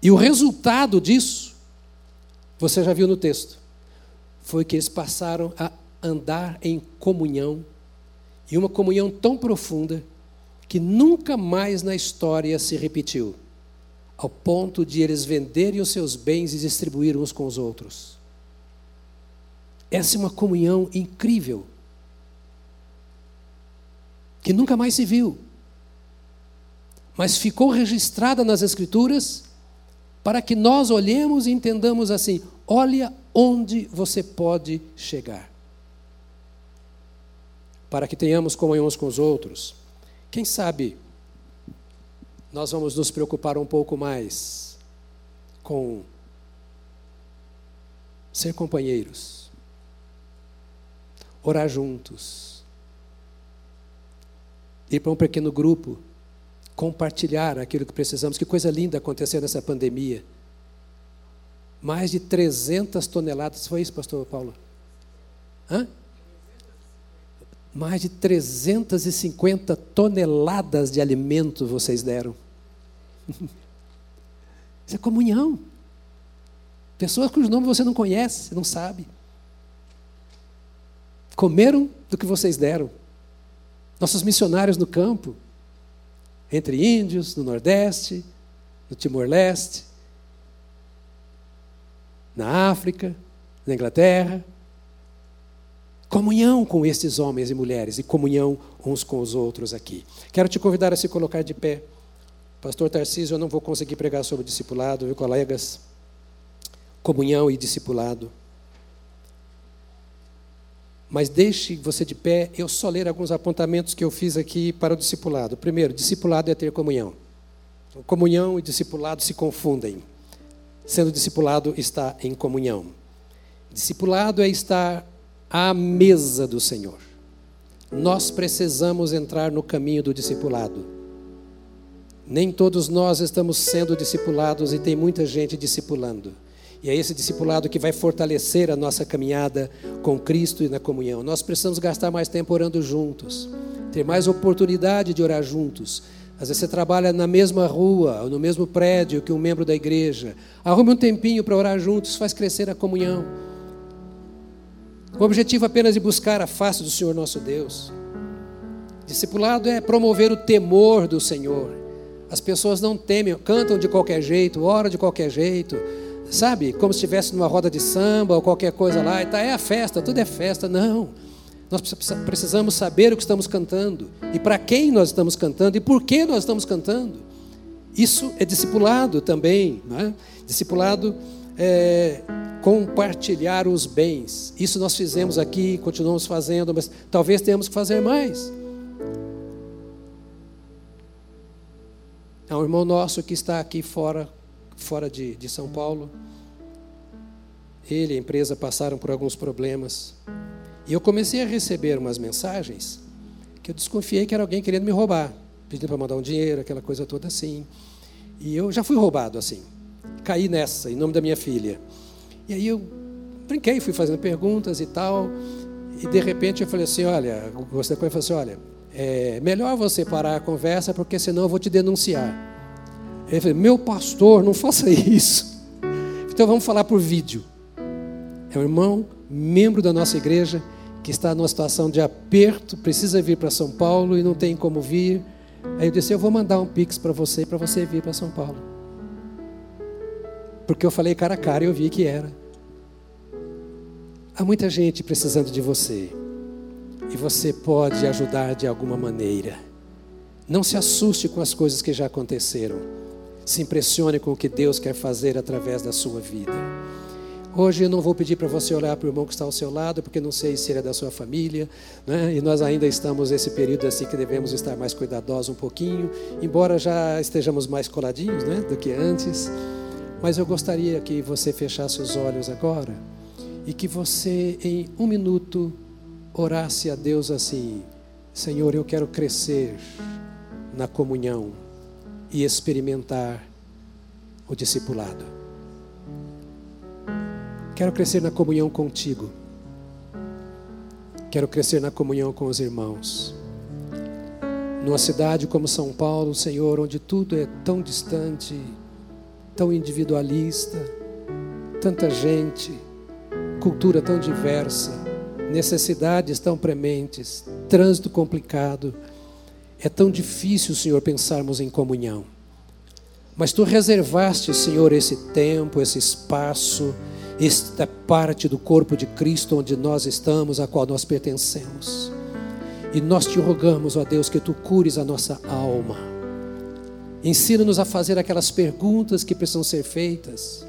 E o resultado disso, você já viu no texto, foi que eles passaram a andar em comunhão, e uma comunhão tão profunda que nunca mais na história se repetiu, ao ponto de eles venderem os seus bens e distribuir uns com os outros. Essa é uma comunhão incrível, que nunca mais se viu, mas ficou registrada nas Escrituras para que nós olhemos e entendamos assim: olha onde você pode chegar. Para que tenhamos comunhão uns com os outros. Quem sabe nós vamos nos preocupar um pouco mais com ser companheiros, orar juntos, ir para um pequeno grupo compartilhar aquilo que precisamos. Que coisa linda aconteceu nessa pandemia. Mais de 300 toneladas, foi isso, pastor Paulo? Hã? Mais de 350 toneladas de alimento vocês deram. Isso é comunhão. Pessoas cujo nome você não conhece, não sabe. Comeram do que vocês deram. Nossos missionários no campo entre índios, no Nordeste, no Timor-Leste, na África, na Inglaterra. Comunhão com estes homens e mulheres e comunhão uns com os outros aqui. Quero te convidar a se colocar de pé. Pastor Tarcísio, eu não vou conseguir pregar sobre discipulado, viu, colegas? Comunhão e discipulado. Mas deixe você de pé, eu só ler alguns apontamentos que eu fiz aqui para o discipulado. Primeiro, discipulado é ter comunhão. Comunhão e discipulado se confundem. Sendo discipulado, está em comunhão. Discipulado é estar à mesa do Senhor. Nós precisamos entrar no caminho do discipulado. Nem todos nós estamos sendo discipulados e tem muita gente discipulando. E é esse discipulado que vai fortalecer a nossa caminhada com Cristo e na comunhão. Nós precisamos gastar mais tempo orando juntos, ter mais oportunidade de orar juntos. Às vezes você trabalha na mesma rua, ou no mesmo prédio que um membro da igreja. Arrume um tempinho para orar juntos, faz crescer a comunhão. O objetivo apenas de buscar a face do Senhor nosso Deus. Discipulado é promover o temor do Senhor. As pessoas não temem, cantam de qualquer jeito, oram de qualquer jeito, sabe, como se estivesse numa roda de samba ou qualquer coisa lá, e tá, é a festa, tudo é festa. Não. Nós precisamos saber o que estamos cantando, e para quem nós estamos cantando, e por que nós estamos cantando. Isso é discipulado também. Né? Discipulado é compartilhar os bens. Isso nós fizemos aqui, continuamos fazendo, mas talvez tenhamos que fazer mais. Há um irmão nosso que está aqui fora fora de, de São Paulo. Ele e a empresa passaram por alguns problemas. E eu comecei a receber umas mensagens que eu desconfiei que era alguém querendo me roubar, pedindo para mandar um dinheiro, aquela coisa toda assim. E eu já fui roubado assim. Caí nessa, em nome da minha filha. E aí eu brinquei, fui fazendo perguntas e tal. E de repente eu falei assim: olha, você falou assim: olha, é melhor você parar a conversa, porque senão eu vou te denunciar. Ele falou: Meu pastor, não faça isso. Então vamos falar por vídeo. É um irmão, membro da nossa igreja, que está numa situação de aperto, precisa vir para São Paulo e não tem como vir. Aí eu disse: Eu vou mandar um pix para você, para você vir para São Paulo. Porque eu falei cara a cara e eu vi que era. Há muita gente precisando de você. E você pode ajudar de alguma maneira. Não se assuste com as coisas que já aconteceram. se impressione com o que Deus quer fazer através da sua vida. Hoje eu não vou pedir para você olhar para o irmão que está ao seu lado, porque não sei se ele é da sua família, né? e nós ainda estamos nesse período assim que devemos estar mais cuidadosos um pouquinho, embora já estejamos mais coladinhos né? do que antes. Mas eu gostaria que você fechasse os olhos agora e que você, em um minuto, orasse a Deus assim: Senhor, eu quero crescer na comunhão e experimentar o discipulado. Quero crescer na comunhão contigo. Quero crescer na comunhão com os irmãos. Numa cidade como São Paulo, Senhor, onde tudo é tão distante, tão individualista, tanta gente, cultura tão diversa, necessidades tão prementes, trânsito complicado. É tão difícil, Senhor, pensarmos em comunhão. Mas tu reservaste, Senhor, esse tempo, esse espaço, esta parte do corpo de Cristo onde nós estamos, a qual nós pertencemos. E nós te rogamos, ó Deus, que tu cures a nossa alma. Ensina-nos a fazer aquelas perguntas que precisam ser feitas.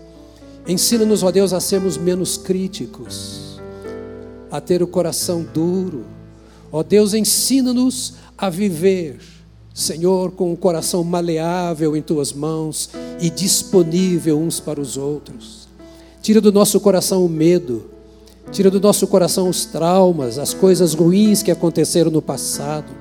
Ensina-nos, ó Deus, a sermos menos críticos, a ter o coração duro. Ó Deus, ensina-nos a viver, Senhor, com o coração maleável em tuas mãos e disponível uns para os outros. Tira do nosso coração o medo, tira do nosso coração os traumas, as coisas ruins que aconteceram no passado.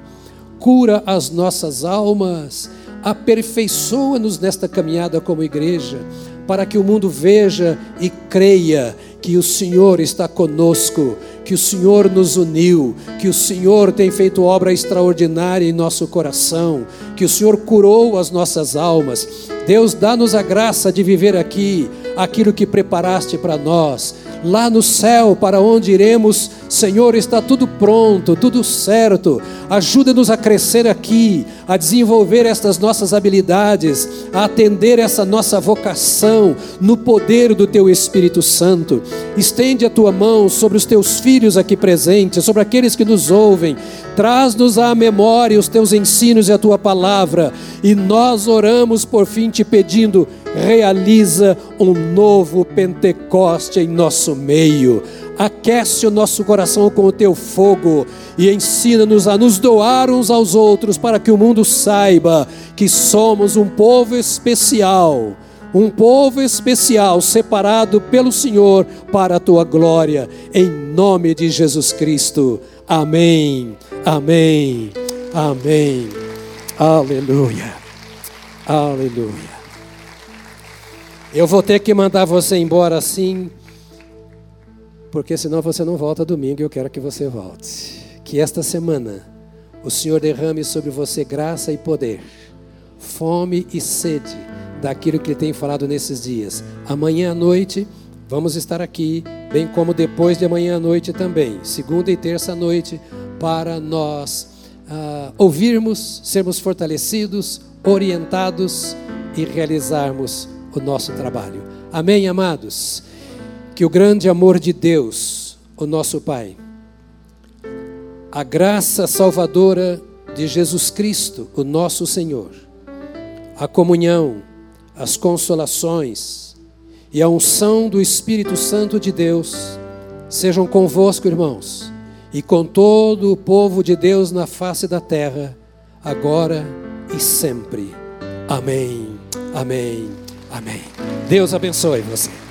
Cura as nossas almas, aperfeiçoa-nos nesta caminhada como igreja, para que o mundo veja e creia que o Senhor está conosco, que o Senhor nos uniu, que o Senhor tem feito obra extraordinária em nosso coração, que o Senhor curou as nossas almas. Deus, dá-nos a graça de viver aqui aquilo que preparaste para nós. Lá no céu, para onde iremos, Senhor, está tudo pronto, tudo certo. Ajuda-nos a crescer aqui, a desenvolver estas nossas habilidades, a atender essa nossa vocação no poder do Teu Espírito Santo. Estende a Tua mão sobre os Teus filhos aqui presentes, sobre aqueles que nos ouvem. Traz-nos à memória os Teus ensinos e a Tua palavra. E nós oramos por fim te pedindo, realiza um novo Pentecoste em nosso meio aquece o nosso coração com o teu fogo e ensina-nos a nos doar uns aos outros para que o mundo saiba que somos um povo especial, um povo especial separado pelo Senhor para a tua glória, em nome de Jesus Cristo. Amém. Amém. Amém. Aleluia. Aleluia. Eu vou ter que mandar você embora assim porque senão você não volta domingo e eu quero que você volte. Que esta semana o Senhor derrame sobre você graça e poder, fome e sede daquilo que Ele tem falado nesses dias. Amanhã à noite vamos estar aqui, bem como depois de amanhã à noite também, segunda e terça à noite, para nós uh, ouvirmos, sermos fortalecidos, orientados e realizarmos o nosso trabalho. Amém, amados? que o grande amor de Deus, o nosso Pai, a graça salvadora de Jesus Cristo, o nosso Senhor, a comunhão, as consolações e a unção do Espírito Santo de Deus sejam convosco, irmãos, e com todo o povo de Deus na face da terra, agora e sempre. Amém. Amém. Amém. Deus abençoe você.